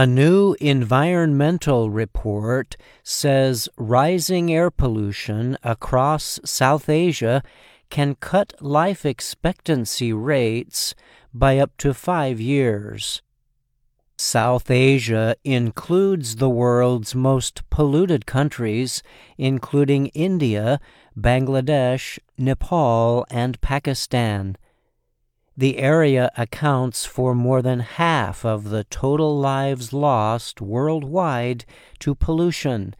A new environmental report says rising air pollution across South Asia can cut life expectancy rates by up to five years. South Asia includes the world's most polluted countries, including India, Bangladesh, Nepal, and Pakistan. The area accounts for more than half of the total lives lost worldwide to pollution,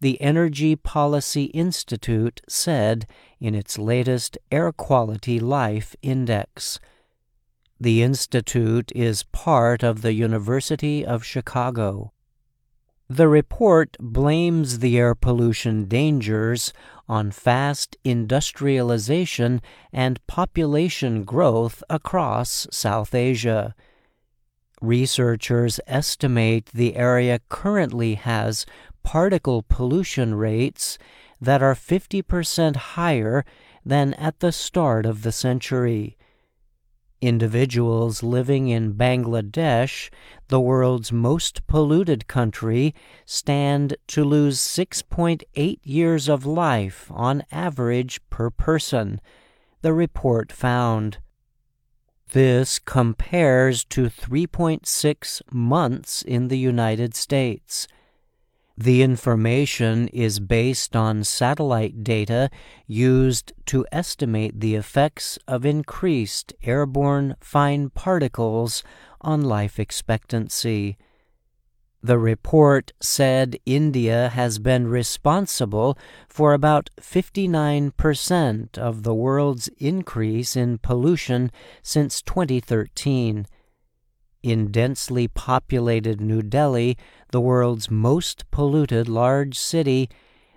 the Energy Policy Institute said in its latest Air Quality Life Index. The Institute is part of the University of Chicago. The report blames the air pollution dangers on fast industrialization and population growth across South Asia. Researchers estimate the area currently has particle pollution rates that are 50% higher than at the start of the century. Individuals living in Bangladesh, the world's most polluted country, stand to lose 6.8 years of life on average per person, the report found. This compares to 3.6 months in the United States. The information is based on satellite data used to estimate the effects of increased airborne fine particles on life expectancy. The report said India has been responsible for about 59% of the world's increase in pollution since 2013 in densely populated New Delhi, the world's most polluted large city,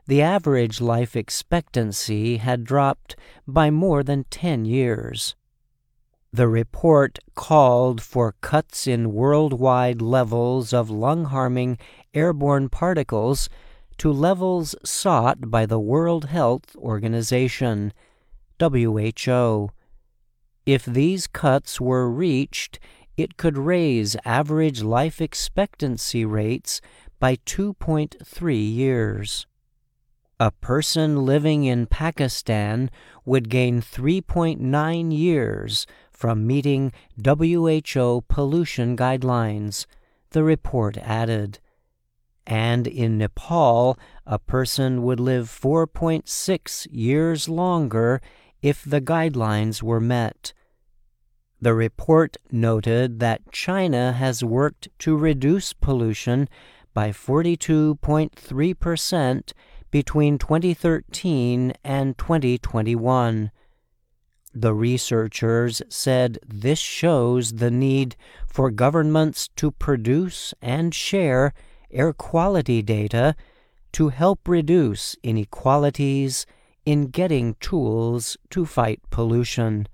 the average life expectancy had dropped by more than 10 years. The report called for cuts in worldwide levels of lung harming airborne particles to levels sought by the World Health Organization, WHO. If these cuts were reached, it could raise average life expectancy rates by 2.3 years. A person living in Pakistan would gain 3.9 years from meeting WHO pollution guidelines, the report added. And in Nepal, a person would live 4.6 years longer if the guidelines were met. The report noted that China has worked to reduce pollution by 42.3% between 2013 and 2021. The researchers said this shows the need for governments to produce and share air quality data to help reduce inequalities in getting tools to fight pollution.